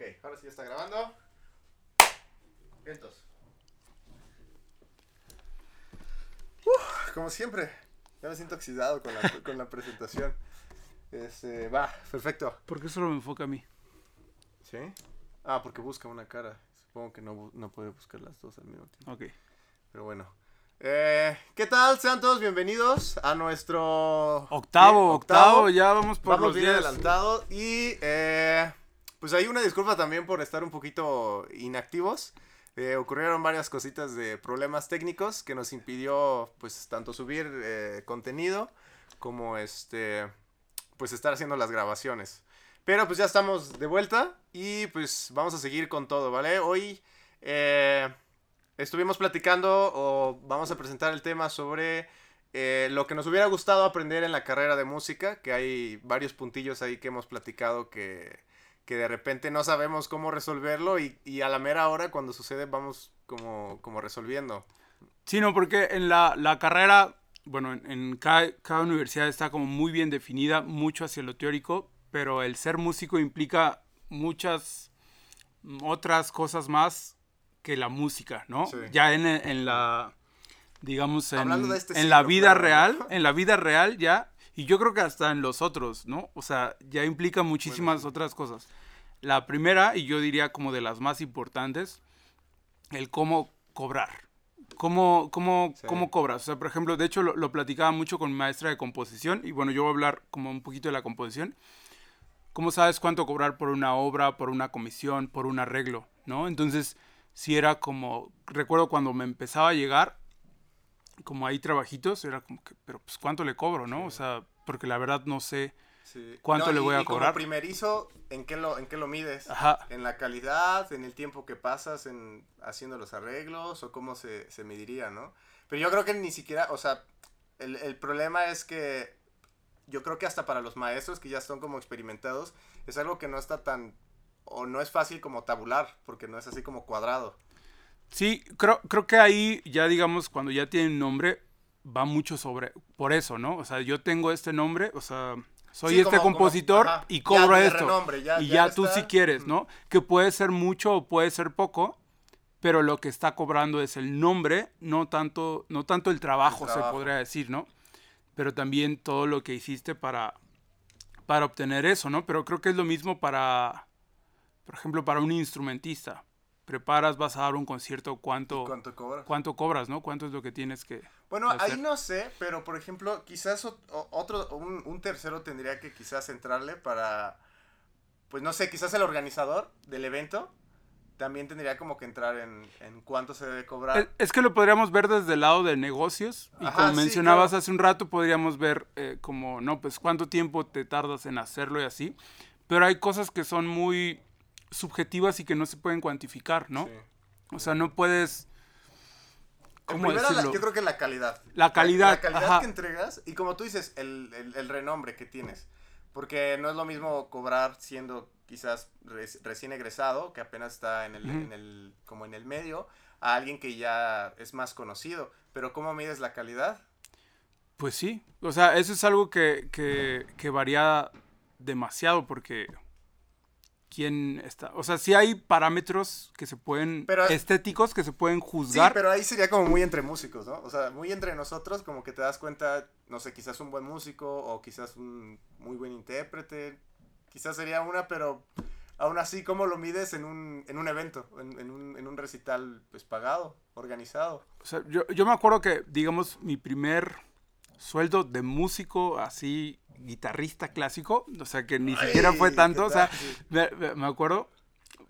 Ok, ahora sí ya está grabando. Vientos. Como siempre, ya me siento oxidado con la, con la presentación. Este, va, perfecto. ¿Por qué solo me enfoca a mí? ¿Sí? Ah, porque busca una cara. Supongo que no, no puede buscar las dos al mismo tiempo. Ok. Pero bueno. Eh, ¿Qué tal? Sean todos bienvenidos a nuestro... Octavo, octavo, ya vamos por Vamos los bien 10. adelantados y eh, pues hay una disculpa también por estar un poquito inactivos. Eh, ocurrieron varias cositas de problemas técnicos que nos impidió pues tanto subir eh, contenido como este pues estar haciendo las grabaciones. Pero pues ya estamos de vuelta y pues vamos a seguir con todo, ¿vale? Hoy eh, estuvimos platicando o vamos a presentar el tema sobre eh, lo que nos hubiera gustado aprender en la carrera de música, que hay varios puntillos ahí que hemos platicado que, que de repente no sabemos cómo resolverlo y, y a la mera hora cuando sucede vamos como, como resolviendo. Sí, no, porque en la, la carrera, bueno, en, en cada, cada universidad está como muy bien definida, mucho hacia lo teórico, pero el ser músico implica muchas mm, otras cosas más que la música, ¿no? Sí. Ya en, en la, digamos, en, este en la vida real, en la vida real ya, y yo creo que hasta en los otros, ¿no? O sea, ya implica muchísimas otras cosas. La primera, y yo diría como de las más importantes, el cómo cobrar. ¿Cómo, cómo, Sí. cómo cobras? O sea, por ejemplo, de hecho lo, lo platicaba mucho con mi maestra de composición y bueno, yo voy a hablar como un poquito de la composición. ¿Cómo sabes cuánto cobrar por una obra, por una comisión, por un arreglo? ¿No? Entonces, si era como, recuerdo cuando me empezaba a llegar, como hay trabajitos, era como que, pero pues cuánto le cobro, ¿no? O sea, porque la verdad no sé. ¿Cuánto le voy a y como cobrar? primerizo, ¿en qué, lo, ¿en qué lo mides? Ajá. ¿En la calidad, en el tiempo que pasas en haciendo los arreglos o cómo se, se mediría, no? Pero yo creo que ni siquiera, o sea, el, el problema es que yo creo que hasta para los maestros que ya son como experimentados, es algo que no está tan, o no es fácil como tabular, porque no es así como cuadrado. Sí, creo, creo que ahí ya digamos, cuando ya tienen nombre, va mucho sobre, por eso, ¿no? O sea, yo tengo este nombre, o sea, soy Sí, este como- como- compositor ajá, y cobro esto. renombre, ya- y ya ya, tú si quieres, ¿no? Que puede ser mucho o puede ser poco, pero lo que está cobrando es el nombre, no tanto, no tanto el trabajo, trabajo. se podría decir, ¿no? Pero también todo lo que hiciste para, para obtener eso, ¿no? Pero creo que es lo mismo para, por ejemplo, para un instrumentista. Preparas, vas a dar un concierto, ¿cuánto, ¿Cuánto cobras? cuánto cobras, ¿no? ¿Cuánto es lo que tienes que... Bueno, hacer. ahí no sé, pero por ejemplo, quizás otro, un, un tercero tendría que quizás entrarle para, pues no sé, quizás el organizador del evento también tendría como que entrar en, en cuánto se debe cobrar. Es, es que lo podríamos ver desde el lado de negocios y Ajá, como sí, mencionabas claro. hace un rato podríamos ver eh, como, no, pues cuánto tiempo te tardas en hacerlo y así, pero hay cosas que son muy subjetivas y que no se pueden cuantificar, ¿no? Sí. O sea, no puedes... ¿Cómo la- decirlo? yo creo que la calidad. La calidad, La, calidad ajá. que entregas y como tú dices, el, el- el renombre que tienes. Porque no es lo mismo cobrar siendo quizás res- recién egresado, que apenas está en el, en el, como en el medio, a alguien que ya es más conocido. Pero ¿cómo mides la calidad? Pues sí, o sea, eso es algo que, que, que varía demasiado porque... ¿Quién está? O sea, sí hay parámetros que se pueden... Pero- estéticos que se pueden Sí, juzgar. pero ahí sería como muy entre músicos, ¿no? O sea, muy entre nosotros, como que te das cuenta, no sé, quizás un buen músico o quizás un muy buen intérprete. Quizás sería una, pero aún así, ¿cómo lo mides en un, en un evento, en, en un, en un recital pues pagado, organizado? O sea, yo, yo me acuerdo que, digamos, mi primer sueldo de músico así, guitarrista clásico, o sea, que ni Ay, siquiera fue ¿qué tanto, o sea, me, acuerdo,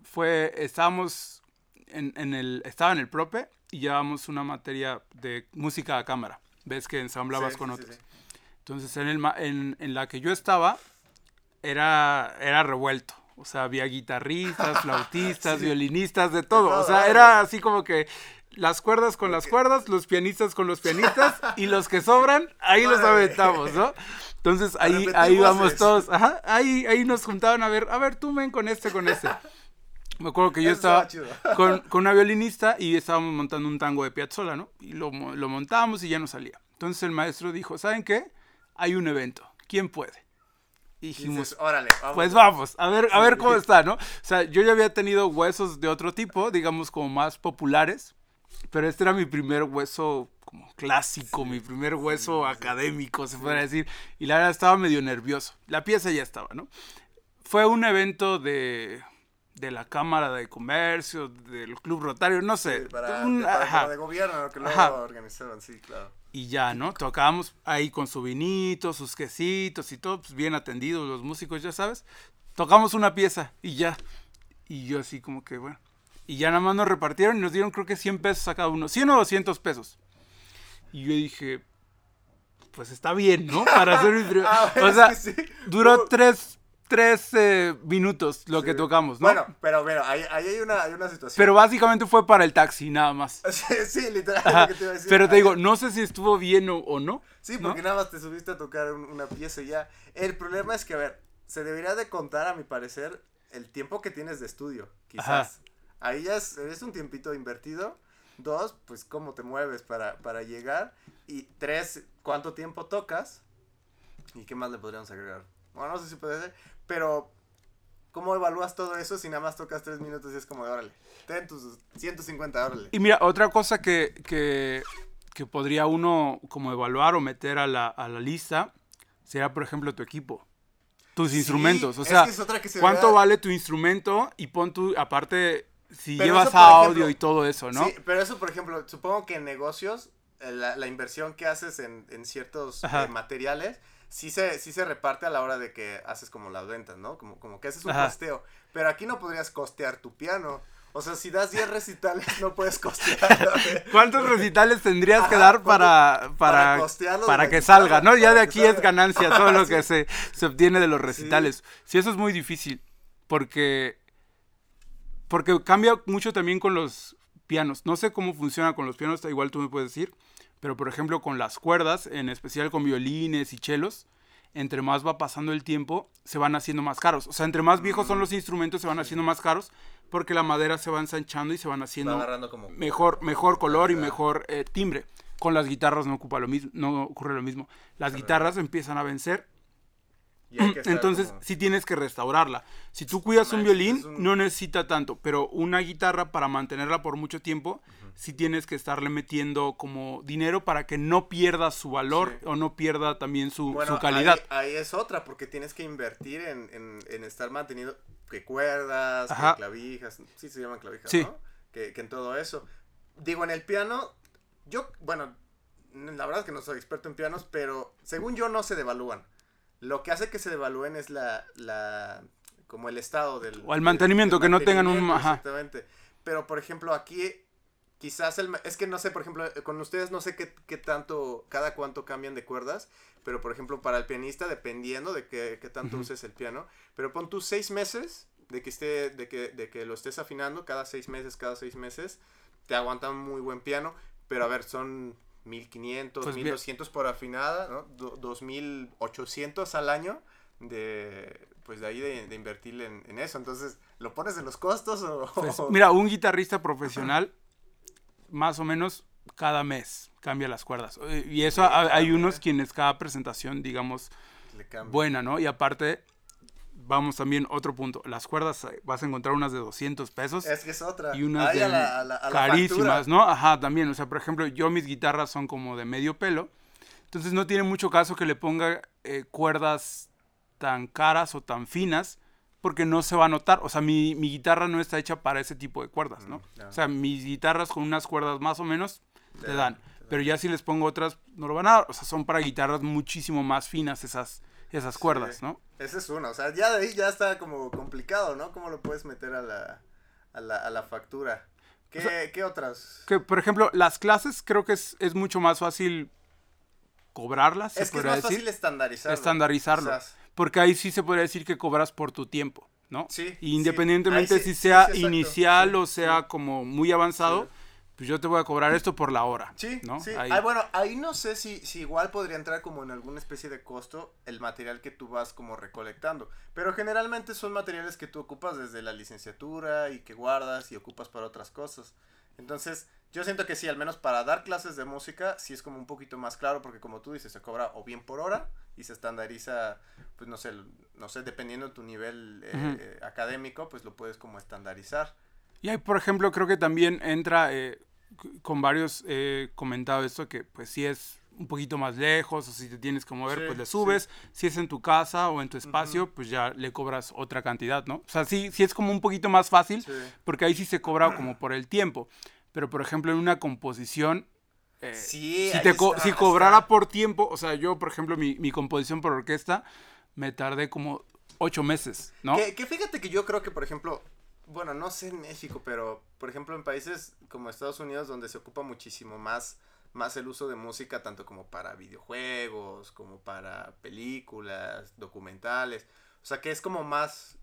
fue, estábamos en, en el, estaba en el prope y llevábamos una materia de música a cámara, ves que ensamblabas Sí, con sí, otros. sí. Entonces, en, el, en, en la que yo estaba, era, era revuelto. O sea, había guitarristas, flautistas, violinistas, de todo. o sea, era así como que las cuerdas con las cuerdas, los pianistas con los pianistas y los que sobran, ahí los aventamos, ¿no? Entonces ahí, ahí vamos todos. Ajá, ahí, ahí nos juntaban a ver, a ver, tú ven con este, con este. Me acuerdo que yo estaba con, con una violinista y estábamos montando un tango de Piazzolla, ¿no? Y lo, lo montamos y ya no salía. Entonces el maestro dijo, ¿saben qué? Hay un evento. ¿Quién puede? Y dijimos, dices, órale, vamos. pues vamos, a ver, a ver cómo está, ¿no? O sea, yo ya había tenido huesos de otro tipo, digamos como más populares, pero este era mi primer hueso como clásico, mi primer hueso académico, se podría decir, y la verdad estaba medio nervioso. La pieza ya estaba, ¿no? Fue un evento de, de la Cámara de Comercio, del Club Rotario, no sé. Sí, para, un- de, para- ajá. de gobierno, que luego Ajá. organizaron, sí, claro. Y ya, ¿no? Tocábamos ahí con su vinito, sus quesitos y todo, pues bien atendidos los músicos, ya sabes. Tocamos una pieza y ya. Y yo así como que, bueno. Y ya nada más nos repartieron y nos dieron creo que 100 pesos a cada uno. 100 o 200 pesos. Y yo dije, pues está bien, ¿no? Para hacer primer- Ah, O sea, que sí. duró tres, tres eh, minutos lo que Sí. tocamos, ¿no? Bueno, pero, pero ahí, ahí hay, una, hay una situación. Pero básicamente fue para el taxi, nada más. Sí, sí, literal, Ajá. lo que te iba a decir. Pero te digo, no sé si estuvo bien o, o no. Sí, ¿no? porque nada más te subiste a tocar un- una pieza y ya. El problema es que, a ver, se debería de contar, a mi parecer, el tiempo que tienes de estudio, quizás. Ahí ya es, es un tiempito invertido. Dos, pues cómo te mueves para, para llegar. Y tres, cuánto tiempo tocas. ¿Y qué más le podríamos agregar? Bueno, no sé si puede ser, pero ¿cómo evalúas todo eso si nada más tocas tres minutos y es como órale? Ten tus 150, órale. Y mira, otra cosa que, que, que podría uno como evaluar o meter a la, a la lista sería, por ejemplo, tu equipo. Tus Sí, instrumentos. O es sea, que es otra que se ¿cuánto vea- vale tu instrumento? Y pon tu, aparte, si Pero llevas eso, audio ejemplo, y todo eso, ¿no? Sí, pero eso, por ejemplo, supongo que en negocios, eh, la, la inversión que haces en, en ciertos eh, materiales, sí se, sí se reparte a la hora de que haces como las ventas, ¿no? Como, como que haces un Ajá. costeo. Pero aquí no podrías costear tu piano. O sea, si das 10 recitales, no puedes costear. ¿Cuántos recitales tendrías que dar ¿cuánto- para, para para, que salga, ¿no? Ya de aquí es ganancia todo lo Sí. que se, se obtiene de los recitales. Sí, eso es muy difícil, porque, porque cambia mucho también con los pianos. No sé cómo funciona con los pianos, igual tú me puedes decir, pero por ejemplo con las cuerdas, en especial con violines y chelos, entre más va pasando el tiempo, se van haciendo más caros. O sea, entre más viejos son los instrumentos, se van haciendo más caros, porque la madera se va ensanchando y se van Va haciendo agarrando como... mejor, mejor color y mejor eh, timbre. Con las guitarras no ocupa lo mismo, no ocurre lo mismo. Las guitarras empiezan a vencer, y hay que estar entonces como- sí tienes que restaurarla. Si tú cuidas un violín, un- no necesita tanto, pero una guitarra para mantenerla por mucho tiempo, sí tienes que estarle metiendo como dinero para que no pierda su valor Sí. o no pierda también su, Bueno, su calidad. Ahí, ahí es otra, porque tienes que invertir en, en, en estar manteniendo que cuerdas, que clavijas, sí se llaman clavijas, Sí. ¿no? Que, que en todo eso. Digo, en el piano, yo, bueno, la verdad es que no soy experto en pianos, pero según yo no se devalúan. Lo que hace que se devalúen es la, la como el estado del... O el mantenimiento, que no tengan un- ajá. Exactamente. Pero, por ejemplo, aquí quizás el... Es que no sé, por ejemplo, con ustedes no sé qué, qué tanto, cada cuánto cambian de cuerdas, pero por ejemplo para el pianista, dependiendo de qué, qué tanto Ujú. uses el piano, pero pon tus seis meses de que, esté, de, que, de que lo estés afinando, cada seis meses, cada seis meses, te aguanta un muy buen piano, pero a ver, son 1500, Pues bien. 1200 por afinada, ¿no? Do- 2800 al año de pues de ahí de, de invertir en, en eso. Entonces, ¿lo pones en los costos o...? Pues, mira, un guitarrista profesional, más o menos cada mes cambia las cuerdas. Eh, Y eso Sí, hay cambia. unos quienes cada presentación, digamos, buena, ¿no? Y aparte, vamos también otro punto. Las cuerdas eh, vas a encontrar unas de 200 pesos Es que es otra. y unas de a la- a la- a la carísimas. ¿no? Ajá, también. O sea, por ejemplo, yo mis guitarras son como de medio pelo. Entonces no tiene mucho caso que le ponga eh, cuerdas tan caras o tan finas porque no se va a notar. O sea, mi, mi guitarra no está hecha para ese tipo de cuerdas, ¿no? Mm. O sea, mis guitarras con unas cuerdas más o menos Te te dan, dan. Pero ya si les pongo otras, no lo van a dar. O sea, son para guitarras muchísimo más finas esas, esas cuerdas, Sí. ¿no? Esa es una. O sea, ya de ahí ya está como complicado, ¿no? ¿Cómo lo puedes meter a la, a la, a la factura? ¿Qué, O sea, ¿qué otras? Que, por ejemplo, las clases creo que es, es mucho más fácil cobrarlas, se Es que es más decir. fácil estandarizarlo. estandarizarlo. quizás. Porque ahí sí se podría decir que cobras por tu tiempo, ¿no? Sí, Y independientemente sí, si sea sí, inicial o sea como muy avanzado. Pues yo te voy a cobrar esto por la hora, Sí, ¿no? sí. Ahí. Ay, bueno, ahí no sé si, si igual podría entrar como en alguna especie de costo el material que tú vas como recolectando. Pero generalmente son materiales que tú ocupas desde la licenciatura y que guardas y ocupas para otras cosas. Entonces, Yo siento que sí, al menos para dar clases de música, sí es como un poquito más claro, porque como tú dices, se cobra o bien por hora y se estandariza, pues no sé, no sé, dependiendo de tu nivel eh, académico, pues lo puedes como estandarizar. Y ahí, por ejemplo, creo que también entra, eh, con varios he comentado esto, que pues si es un poquito más lejos o si te tienes que mover, pues le subes. Si es en tu casa o en tu espacio, pues ya le cobras otra cantidad, ¿no? O sea, sí, sí es como un poquito más fácil, porque ahí sí se cobra como por el tiempo. Pero, por ejemplo, en una composición, eh, si, te si cobrara por tiempo, o sea, yo, por ejemplo, mi, mi, composición por orquesta, me tardé como ocho meses, ¿no? Que, que, fíjate que yo creo que, por ejemplo, bueno, no sé en México, pero, por ejemplo, en países como Estados Unidos, donde se ocupa muchísimo más más el uso de música tanto como para videojuegos, como para películas, documentales. O sea, que es como más,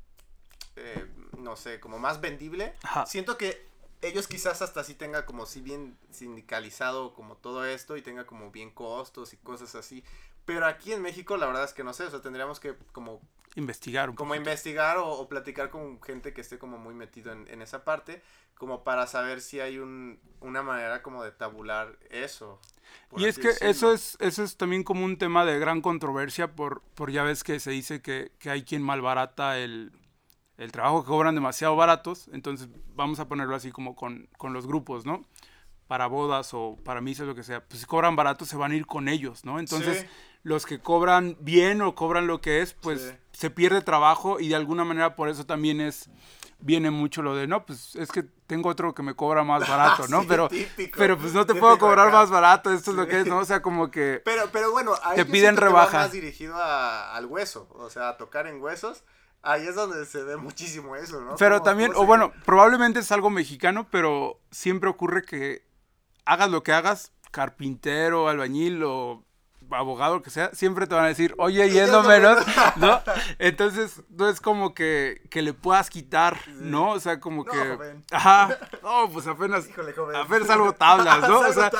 eh, no sé, como más vendible. Siento que ellos quizás hasta sí tenga como si bien sindicalizado como todo esto y tenga como bien costos y cosas así. Pero aquí en México la verdad es que no sé, o sea, tendríamos que como... Investigar. como investigar o, platicar con gente que esté como muy metido en, en esa parte como para saber si hay un, una manera como de tabular eso. Y es que eso es, eso es también como un tema de gran controversia por, por ya ves que se dice que, que hay quien malbarata el, el trabajo que cobran demasiado baratos, entonces vamos a ponerlo así como con, con los grupos, ¿no? Para bodas o para misas, lo que sea, pues si cobran barato se van a ir con ellos, ¿no? Entonces los que cobran bien o cobran lo que es, pues se pierde trabajo y de alguna manera por eso también es viene mucho lo de, no, pues es que tengo otro que me cobra más barato, ¿no? pero, pero pues no te puedo cobrar más barato, esto es lo que es, ¿no? O sea, como que... Pero, pero bueno, ahí te piden rebaja. más dirigido al hueso, o sea, a tocar en huesos. Ahí es donde se ve muchísimo eso, ¿no? Pero también, o bueno, probablemente es algo mexicano, pero siempre ocurre que hagas lo que hagas, carpintero, albañil o abogado que sea, siempre te van a decir, oye, y es lo menos, ¿no? Entonces, no es como que, que le puedas quitar, ¿no? O sea, como que... Ajá, no, pues apenas, Híjole, joven. apenas algo tablas, ¿no? o sea,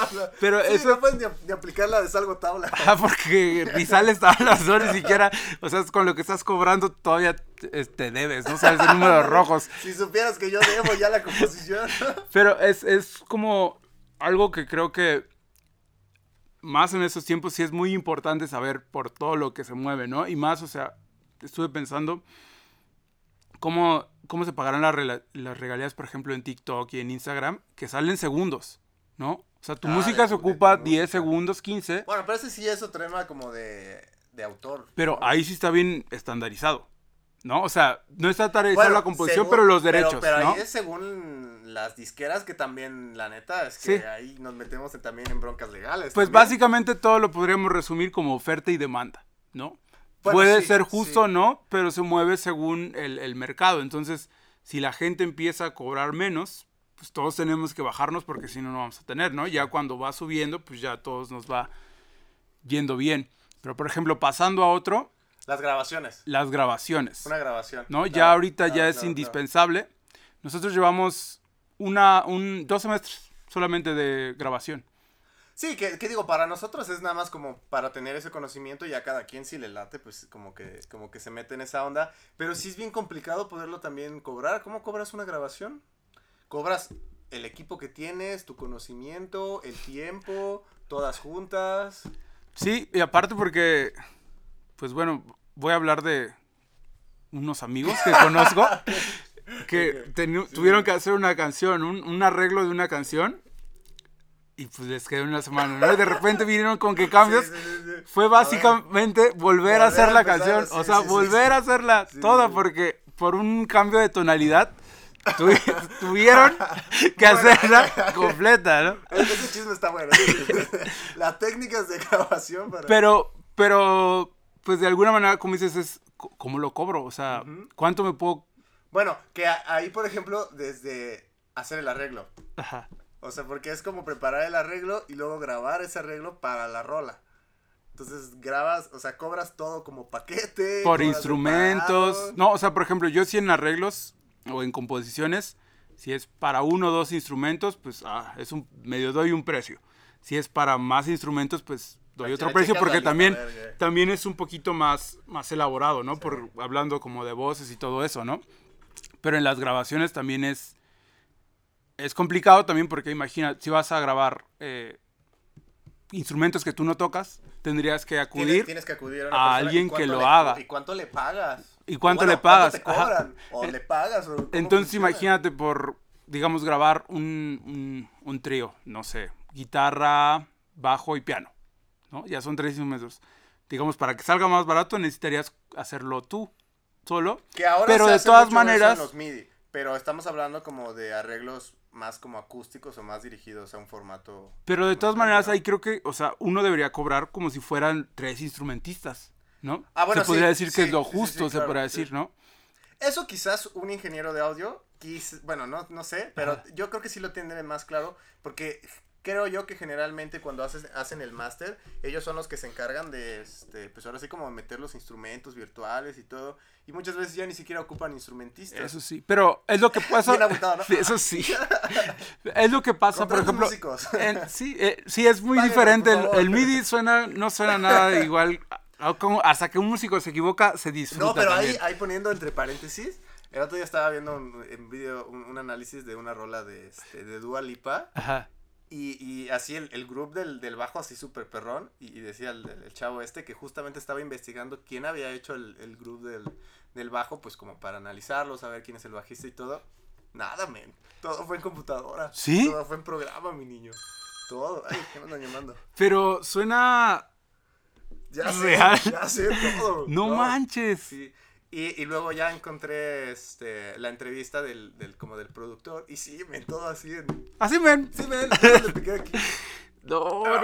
pero eso... No puedes ni, aplicar la de salgo tabla. Ajá, porque ni sales tablas, no, ni siquiera, o sea, con lo que estás cobrando todavía te este, debes, ¿no? Sabes de números rojos. Si supieras que yo debo ya la composición. Pero es, es como algo que creo que más en estos tiempos sí es muy importante saber por todo lo que se mueve, ¿no? Y más, o sea, estuve pensando cómo, cómo se pagarán las regalías, por ejemplo, en TikTok y en Instagram, que salen segundos, ¿no? O sea, tu ah, música se ocupa 10 segundos, 15. Bueno, pero ese sí es otro tema como de, de autor. Pero ahí sí está bien estandarizado. ¿No? O sea, no está estandarizada la composición, pero los derechos. Pero, pero ahí es según las disqueras que también, la neta, es que ahí nos metemos también en broncas legales. Pues básicamente todo lo podríamos resumir como oferta y demanda, ¿no? Puede ser justo o no, pero se mueve según el, el mercado. Entonces, si la gente empieza a cobrar menos, pues todos tenemos que bajarnos porque si no, no vamos a tener, ¿no? Ya cuando va subiendo, pues ya todos nos va yendo bien. Pero, por ejemplo, pasando a otro, las grabaciones. Las grabaciones. Una grabación. ¿No? ya ahorita ya es indispensable. Nosotros llevamos una, un, dos semestres solamente de grabación. Sí, que, digo, para nosotros es nada más como para tener ese conocimiento y a cada quien si le late, pues como que, como que se mete en esa onda. Pero sí es bien complicado poderlo también cobrar. ¿Cómo cobras una grabación? Cobras el equipo que tienes, tu conocimiento, el tiempo, todas juntas. Sí, y aparte porque, pues bueno, voy a hablar de unos amigos que conozco que tuvieron que hacer una canción, un, arreglo de una canción. Y pues les quedó una semana, ¿no? Y de repente vinieron con que cambios. Fue básicamente volver a hacer la canción. o sea, volver a hacerla toda porque por un cambio de tonalidad tuvieron que hacerla completa, ¿no? Ese chisme está bueno. Las técnicas de grabación para... Pero, pero pues de alguna manera, como dices, es cómo lo cobro, o sea, ¿cuánto me puedo...? Bueno, que ahí, por ejemplo, desde hacer el arreglo. Ajá. O sea, porque es como preparar el arreglo y luego grabar ese arreglo para la rola. Entonces grabas, o sea, cobras todo como paquete. Por instrumentos. No, o sea, por ejemplo, yo si en arreglos o en composiciones, si es para uno o dos instrumentos, pues ah, es un medio doy un precio. Si es para más instrumentos, pues doy otro precio porque también, también es un poquito más, más elaborado, ¿no? Por hablando como de voces y todo eso, ¿no? Pero en las grabaciones también es es complicado también porque imagina, si vas a grabar eh, instrumentos que tú no tocas, tendrías que acudir Tienes, tienes que acudir a, alguien ¿y que lo le- haga. ¿Y cuánto le pagas? ¿Y cuánto Bueno, le pagas? ¿Cuánto te Ajá. cobran? ¿O Eh, le pagas? o Entonces funciona? imagínate por, digamos, grabar un, un, un trío, no sé, guitarra, bajo y piano, ¿no? Ya son tres instrumentos. Digamos, para que salga más barato necesitarías hacerlo tú, solo. Que ahora pero se de hace todas mucho eso maneras- en los MIDI, pero estamos hablando como de arreglos más como acústicos o más dirigidos a un formato. Pero de todas maneras ahí creo que, o sea, uno debería cobrar como si fueran tres instrumentistas, ¿no? Ah, bueno, se podría sí, decir que es lo sí, justo, se podría decir, ¿no? Eso quizás un ingeniero de audio, quis, bueno, no, no sé, pero Ajá. yo creo que sí lo tienen más claro, porque creo yo que generalmente cuando haces, hacen el máster, ellos son los que se encargan de, este, pues ahora sí como meter los instrumentos virtuales y todo, y muchas veces ya ni siquiera ocupan instrumentistas. Eso sí, pero es lo que pasa. Eso sí. Es lo que pasa, por Contraten ejemplo. músicos. en- sí, eh, sí, es muy diferente. por El, MIDI suena, no suena nada igual. como- hasta que un músico se equivoca, se disfruta. No, pero ahí, ahí poniendo entre paréntesis, el otro día estaba viendo un, en video un, un análisis de una rola de, este, de Dua Lipa Ajá. Y, y así el, el grupo del, del bajo así súper perrón y, y decía el, el chavo este que justamente estaba investigando quién había hecho el, el grupo del, del bajo pues como para analizarlo, saber quién es el bajista y todo. Nada, men. Todo fue en computadora. ¿Sí? Todo fue en programa, mi niño. Todo. Ay, ¿qué me andan llamando? Pero suena. Ya sé, Real. ya sé todo. No manches. Sí. Y, y luego ya encontré este, la entrevista del, del, como del productor. Y sí, men, todo así en... Así, men. Sí, men. No, no,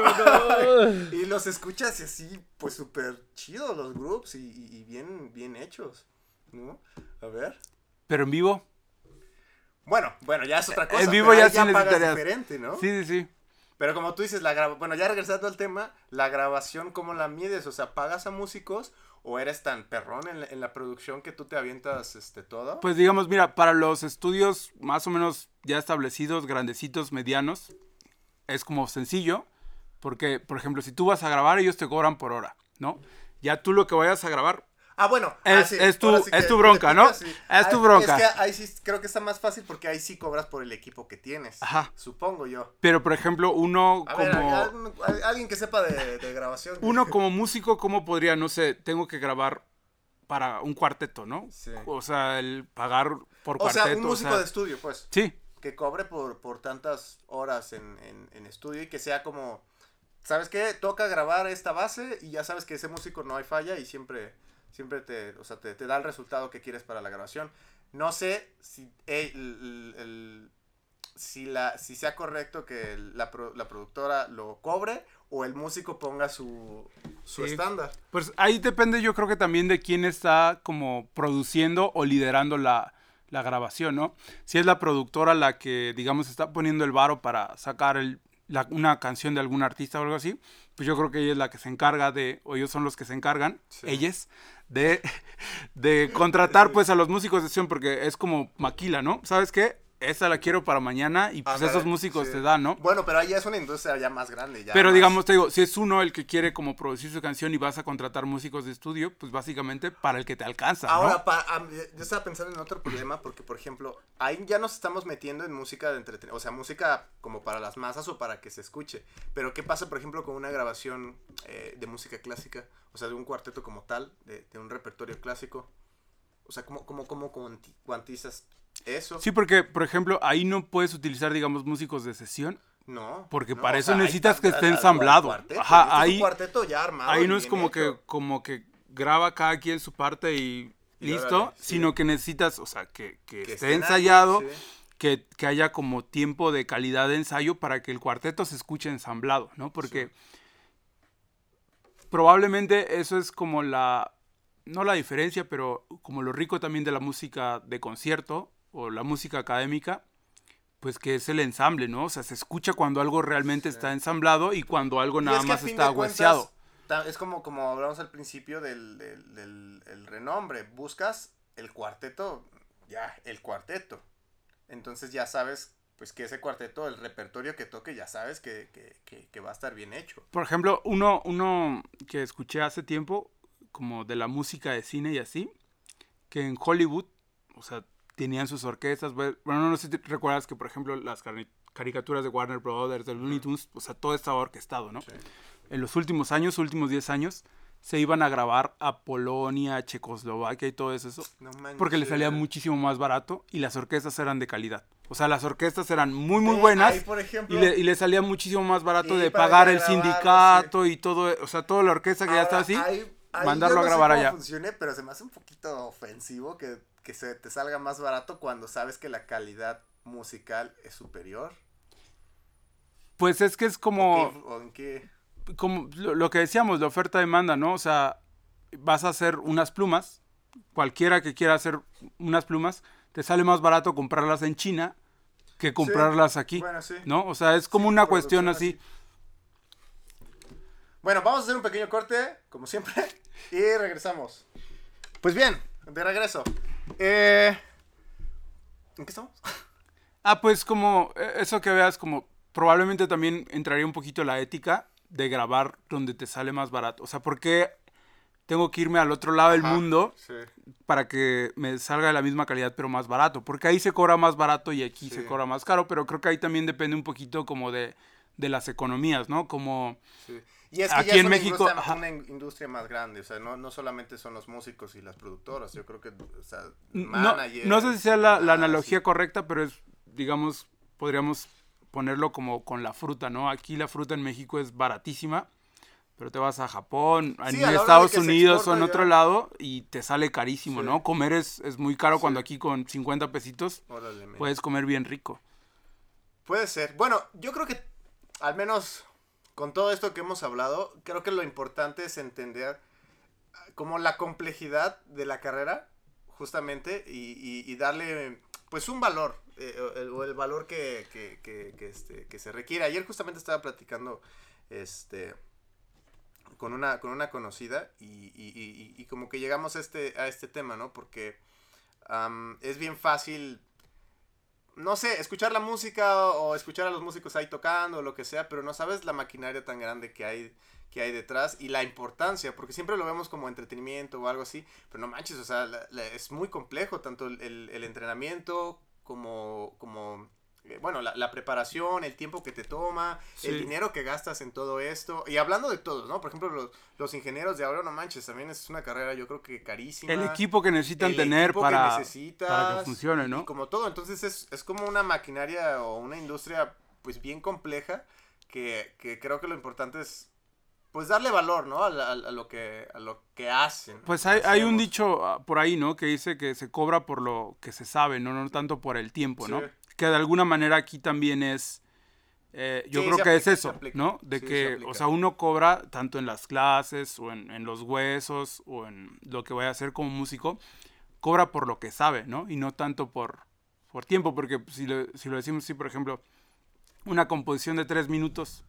no. Y los escuchas y así, pues súper chidos los groups y, y- y bien, bien hechos, ¿no? A ver. Pero en vivo. Bueno, bueno, ya es otra cosa. En vivo ya sí pagas diferente, ¿no? Sí, sí, sí. Pero como tú dices, la graba... bueno, ya regresando al tema, la grabación, ¿cómo la mides? O sea, ¿pagas a músicos o eres tan perrón en la, en la producción que tú te avientas este todo? Pues digamos, mira, para los estudios más o menos ya establecidos, grandecitos, medianos, es como sencillo, porque, por ejemplo, si tú vas a grabar, ellos te cobran por hora, ¿no? Ya tú lo que vayas a grabar, Ah, bueno. Es- ah, sí, es tu- sí es bronca, ¿no? sí. Es tu Ah, bronca. Es que ahí sí creo que está más fácil porque ahí sí cobras por el equipo que tienes. Ajá. Supongo yo. pero por ejemplo, uno A como... ver, alguien que sepa de, de grabación. Uno como músico, ¿cómo podría, no sé, tengo que grabar para un cuarteto, ¿no? Sí. O sea, el pagar por O cuarteto. sea, un músico sea, de estudio, pues. Sí, Que cobre por, por tantas horas en, en, en estudio y que sea como. ¿Sabes qué? Toca grabar esta base y ya sabes que ese músico no hay falla y siempre, siempre te, o sea, te, te da el resultado que quieres para la grabación. No sé si, el- el- si, la, si sea correcto que la, pro- la productora lo cobre o el músico ponga su, su Sí. estándar. Pues ahí depende yo creo que también de quién está como produciendo o liderando la, la grabación, ¿no? Si es la productora la que, digamos, está poniendo el varo para sacar el- la- una canción de algún artista o algo así, pues yo creo que ella es la que se encarga de, o ellos son los que se encargan, Sí. ellas, de, de contratar pues a los músicos de sesión, porque es como maquila, ¿no? ¿Sabes qué? Esa la quiero para mañana y pues esos músicos sí. te dan, ¿no? Bueno, pero ahí ya es una industria ya más grande. Ya Pero más- digamos, te digo, si es uno el que quiere como producir su canción y vas a contratar músicos de estudio, pues básicamente para el que te alcanza, ¿no? Ahora, pa- am- yo estaba pensando en otro problema porque, por ejemplo, ahí ya nos estamos metiendo en música de entretenimiento, o sea, música como para las masas o para que se escuche. Pero, ¿qué pasa, por ejemplo, con una grabación eh, de música clásica? O sea, de un cuarteto como tal, de, de un repertorio clásico. O sea, ¿cómo, cómo, cómo cuanti- cuantizas eso? Sí, porque, por ejemplo, ahí no puedes utilizar, digamos, músicos de sesión. No. Porque no, para eso sea, necesitas que esté ensamblado. cuarteto, Ajá, ahí- cuarteto ya armado. Ahí no es como que, como que graba cada quien su parte y Y listo, órale, sí. sino que necesitas, o sea, que, que Que esté ahí, ensayado, sí. que, que haya como tiempo de calidad de ensayo para que el cuarteto se escuche ensamblado, ¿no? Porque probablemente eso es como la, no la diferencia, pero como lo rico también de la música de concierto o la música académica, pues que es el ensamble, ¿no? O sea, se escucha cuando algo realmente está ensamblado y cuando algo nada es que a más está hueseado. Es como, como hablamos al principio del, del, del- el renombre. Buscas el cuarteto, ya, el cuarteto. Entonces ya sabes, pues que ese cuarteto, el repertorio que toque, ya sabes que, que, que- que va a estar bien hecho. Por ejemplo, uno, uno que escuché hace tiempo, como de la música de cine y así, que en Hollywood, o sea, tenían sus orquestas. Bueno, no sé si te recuerdas que, por ejemplo, las caricaturas de Warner Brothers, de Looney Tunes, o sea, todo estaba orquestado, ¿no? En los últimos años, últimos 10 años, se iban a grabar a Polonia, Checoslovaquia y todo eso. porque le salía muchísimo más barato y las orquestas eran de calidad. O sea, las orquestas eran muy, muy buenas. y, le, salía muchísimo más barato de pagar el sindicato y todo. O sea, toda la orquesta que ya está así, mandarlo a grabar allá. funcione, pero se me hace un poquito ofensivo que, que se te salga más barato cuando sabes que la calidad musical es superior. Pues es que es como. ¿O en qué? como lo, que decíamos, la oferta-demanda, ¿no? O sea, vas a hacer unas plumas, cualquiera que quiera hacer unas plumas, te sale más barato comprarlas en China que comprarlas aquí, ¿no? O sea, es como una cuestión así. Bueno, vamos a hacer un pequeño corte, como siempre, y regresamos. Pues bien, de regreso. Eh, ¿En qué estamos? Ah, pues como eh, eso que veas, como probablemente también entraría un poquito la ética de grabar donde te sale más barato? O sea, ¿por qué tengo que irme al otro lado del mundo para que me salga de la misma calidad pero más barato? Porque ahí se cobra más barato y aquí se cobra más caro, pero creo que ahí también depende un poquito como de, las economías, ¿no? Como... Y es que aquí en México es una industria más grande, o sea, no, no, solamente son los músicos y las productoras, yo creo que, o sea, managers, no, sé si sea la, la analogía correcta, pero es, digamos, podríamos ponerlo como con la fruta, ¿no? Aquí la fruta en México es baratísima, pero te vas a Japón, en Estados Unidos o en otro lado y te sale carísimo, ¿no? Comer es, es muy caro cuando aquí con 50 pesitos puedes comer bien rico. Puede ser. Bueno, yo creo que al menos con todo esto que hemos hablado, creo que lo importante es entender como la complejidad de la carrera, justamente, y, y darle pues un valor, eh, o el, valor que, que, que, este, que se requiere. Ayer justamente estaba platicando este, con, una, con una conocida y, y, y, como que llegamos a este, a este tema, ¿no? Porque es bien fácil, no sé, escuchar la música o escuchar a los músicos ahí tocando o lo que sea, pero no sabes la maquinaria tan grande que hay que hay detrás y la importancia, porque siempre lo vemos como entretenimiento o algo así, pero no manches, o sea, es muy complejo tanto el, el entrenamiento como, como bueno, la, preparación, el tiempo que te toma, el dinero que gastas en todo esto. Y hablando de todos, ¿no? Por ejemplo, los, los, ingenieros de ahora, no manches, también es una carrera yo creo que carísima. El equipo que necesitan tener para, que para, que funcione, ¿no? como todo, entonces es, es, como una maquinaria o una industria pues bien compleja que, que creo que lo importante es pues darle valor, ¿no? A, lo, que, a lo que hacen. Pues hay, hay, un dicho ah, por ahí, ¿no? Que dice que se cobra por lo que se sabe, no, no tanto por el tiempo, ¿no? Que de alguna manera aquí también es... Eh, yo creo que es eso, ¿no? De que, o sea, uno cobra tanto en las clases o en, en, los huesos o en lo que vaya a hacer como músico, cobra por lo que sabe, ¿no? Y no tanto por, por tiempo, porque si lo, si lo decimos así, por ejemplo, una composición de tres minutos,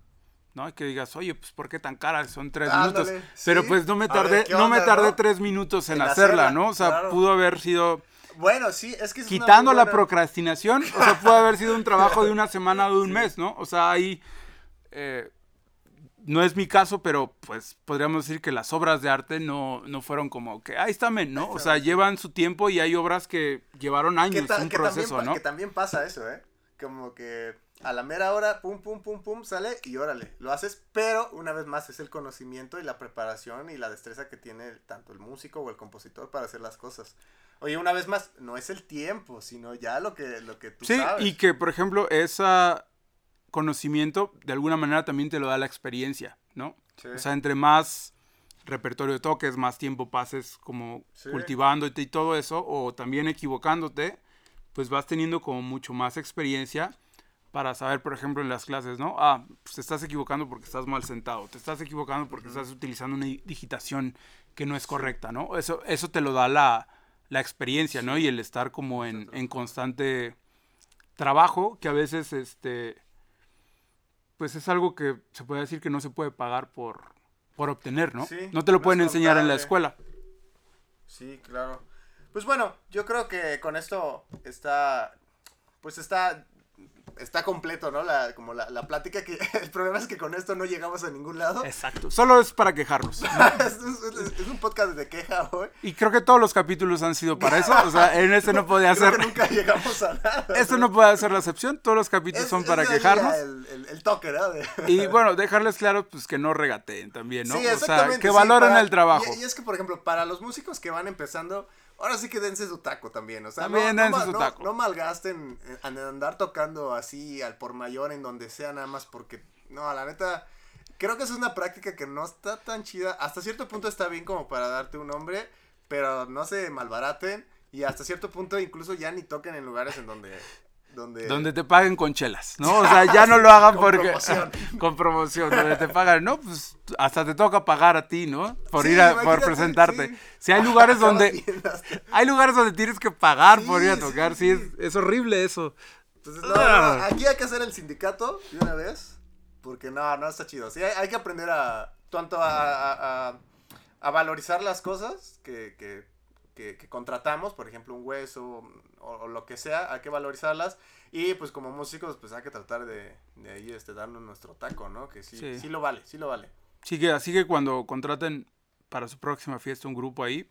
¿no? Que digas, oye, pues ¿por qué tan cara? Son tres minutos. Pero pues no me tardé, no me tardé tres minutos en, hacerla, ¿no? O sea, pudo haber sido. Bueno, sí, es que quitando la procrastinación, o sea, pudo haber sido un trabajo de una semana o de un mes, ¿no? O sea, ahí eh, no es mi caso, pero pues podríamos decir que las obras de arte no, no fueron como que ahí está, ¿no? O sea, llevan su tiempo y hay obras que llevaron años, un proceso, ¿no? Que también pasa eso, ¿eh? Como que a la mera hora, pum, pum, pum, pum, sale y órale, lo haces, pero una vez más es el conocimiento y la preparación y la destreza que tiene tanto el músico o el compositor para hacer las cosas. Oye, una vez más, no es el tiempo, sino ya lo que, lo que tú sí, y que, por ejemplo, ese conocimiento de alguna manera también te lo da la experiencia, ¿no? O sea, entre más repertorio toques, más tiempo pases como cultivándote y todo eso, o también equivocándote, pues vas teniendo como mucho más experiencia para saber, por ejemplo, en las clases, ¿no? Ah, pues te estás equivocando porque estás mal sentado, te estás equivocando porque estás utilizando una digitación que no es correcta, ¿no? Eso, eso te lo da la, la experiencia, ¿no? Y el estar como en, en, constante trabajo, que a veces, este, pues es algo que se puede decir que no se puede pagar por, por obtener, ¿no? no te lo pueden enseñar en la escuela. Sí, claro. Pues bueno, yo creo que con esto está, pues está está completo, ¿no? La, como la, la plática que el problema es que con esto no llegamos a ningún lado. Exacto. Solo es para quejarnos. es, es- es un podcast de queja hoy. Y creo que todos los capítulos han sido para eso. O sea, en este no podía Creo ser. que nunca llegamos a nada. Este no puede ser la excepción. Todos los capítulos Es- son para quejarnos. El, el, el toque, ¿no? De- Y bueno, dejarles claro pues que no regateen también, ¿no? Sí, o sea, exactamente, que sí, valoren para- el trabajo. Y, y es que, por ejemplo, para los músicos que van empezando, ahora sí que dense su taco también. O sea, no- También no, dense ma- su no- taco. no malgasten en, en andar tocando así al por mayor en donde sea nada más porque, no, la neta, creo que es una práctica que no está tan chida. Hasta cierto punto está bien como para darte un nombre, pero no se malbaraten. Y hasta cierto punto incluso ya ni toquen en lugares en donde... Donde, Donde te paguen con chelas, ¿no? O sea, ya no lo hagan Con porque... promoción. con promoción, donde te pagan, ¿no? Pues hasta te toca pagar a ti, ¿no? Por Sí, ir a, por presentarte. sí. Si hay lugares donde... Hay lugares donde tienes que pagar por ir a Sí, tocar, sí, sí, sí. es, es horrible eso. Entonces, no, no, Ah. aquí hay que hacer el sindicato de una vez. Porque no, no está chido. Sí, hay, hay que aprender a. tanto a, a, a- a valorizar las cosas que, que, que- que contratamos, por ejemplo, un hueso o, o lo que sea, hay que valorizarlas. Y pues como músicos, pues hay que tratar de, de ahí este, darnos nuestro taco, ¿no? Que sí, Sí. sí. lo vale, sí lo vale. Así que, así que cuando contraten para su próxima fiesta un grupo ahí,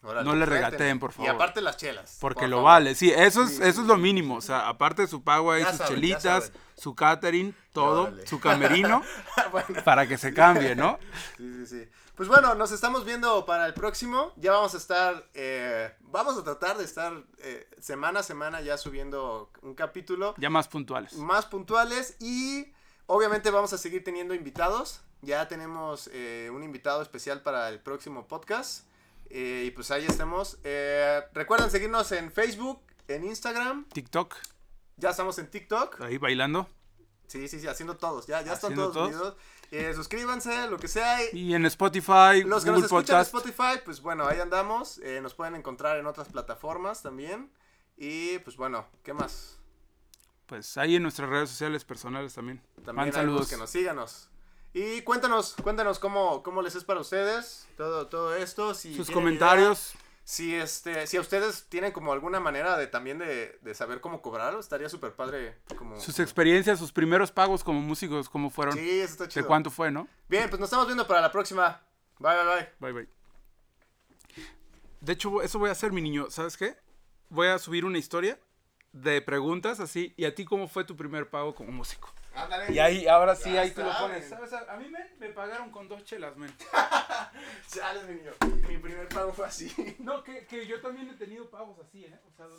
Órale, No le regateen, por Y favor. aparte las chelas. porque por lo favor. vale. Sí, eso es, Sí, eso sí, es lo sí. mínimo. O sea, aparte de su pago ahí, Ya sus saben, chelitas, su catering, todo, Órale. su camerino, Bueno. para que se cambie, ¿no? Sí, sí, sí. Pues bueno, nos estamos viendo para el próximo. Ya vamos a estar, eh, vamos a tratar de estar eh, semana a semana ya subiendo un capítulo Ya más puntuales. más puntuales y obviamente vamos a seguir teniendo invitados. Ya tenemos eh, un invitado especial para el próximo podcast. Eh, y pues ahí estamos. Eh, recuerden seguirnos en Facebook, en Instagram. TikTok, Ya estamos en TikTok. ahí bailando. Sí, sí, sí, haciendo todos. Ya, ya están todos, todos. unidos. Eh, suscríbanse, lo que sea. Y en Spotify, Los que Google nos escuchan en Podcast. Spotify, pues bueno, ahí andamos. Eh, nos pueden encontrar en otras plataformas también. Y pues bueno, ¿qué más? Pues ahí en nuestras redes sociales personales también. También saludos. que nos síganos. Y cuéntanos, cuéntanos cómo, cómo les es para ustedes todo, todo esto. Si Sus comentarios. idea, si este, si a ustedes tienen como alguna manera de también de, de saber cómo cobrar, estaría súper padre. Como, Sus experiencias, sus primeros pagos como músicos, cómo fueron. Sí, eso está ¿De chido. cuánto fue, no? Bien, pues nos estamos viendo para la próxima. Bye, bye, bye. Bye, bye. De hecho, eso voy a hacer, mi niño. ¿Sabes qué? Voy a subir una historia de preguntas así. ¿Y a ti cómo fue tu primer pago como músico? Ándale. Y ahí, ahora sí, ahí tú lo pones. ¿Sabes? A mí men, me pagaron con dos chelas, men. Chales, mi niño. Mi primer pago fue así. No, que, que yo también he tenido pagos así, ¿eh? O sea, donde-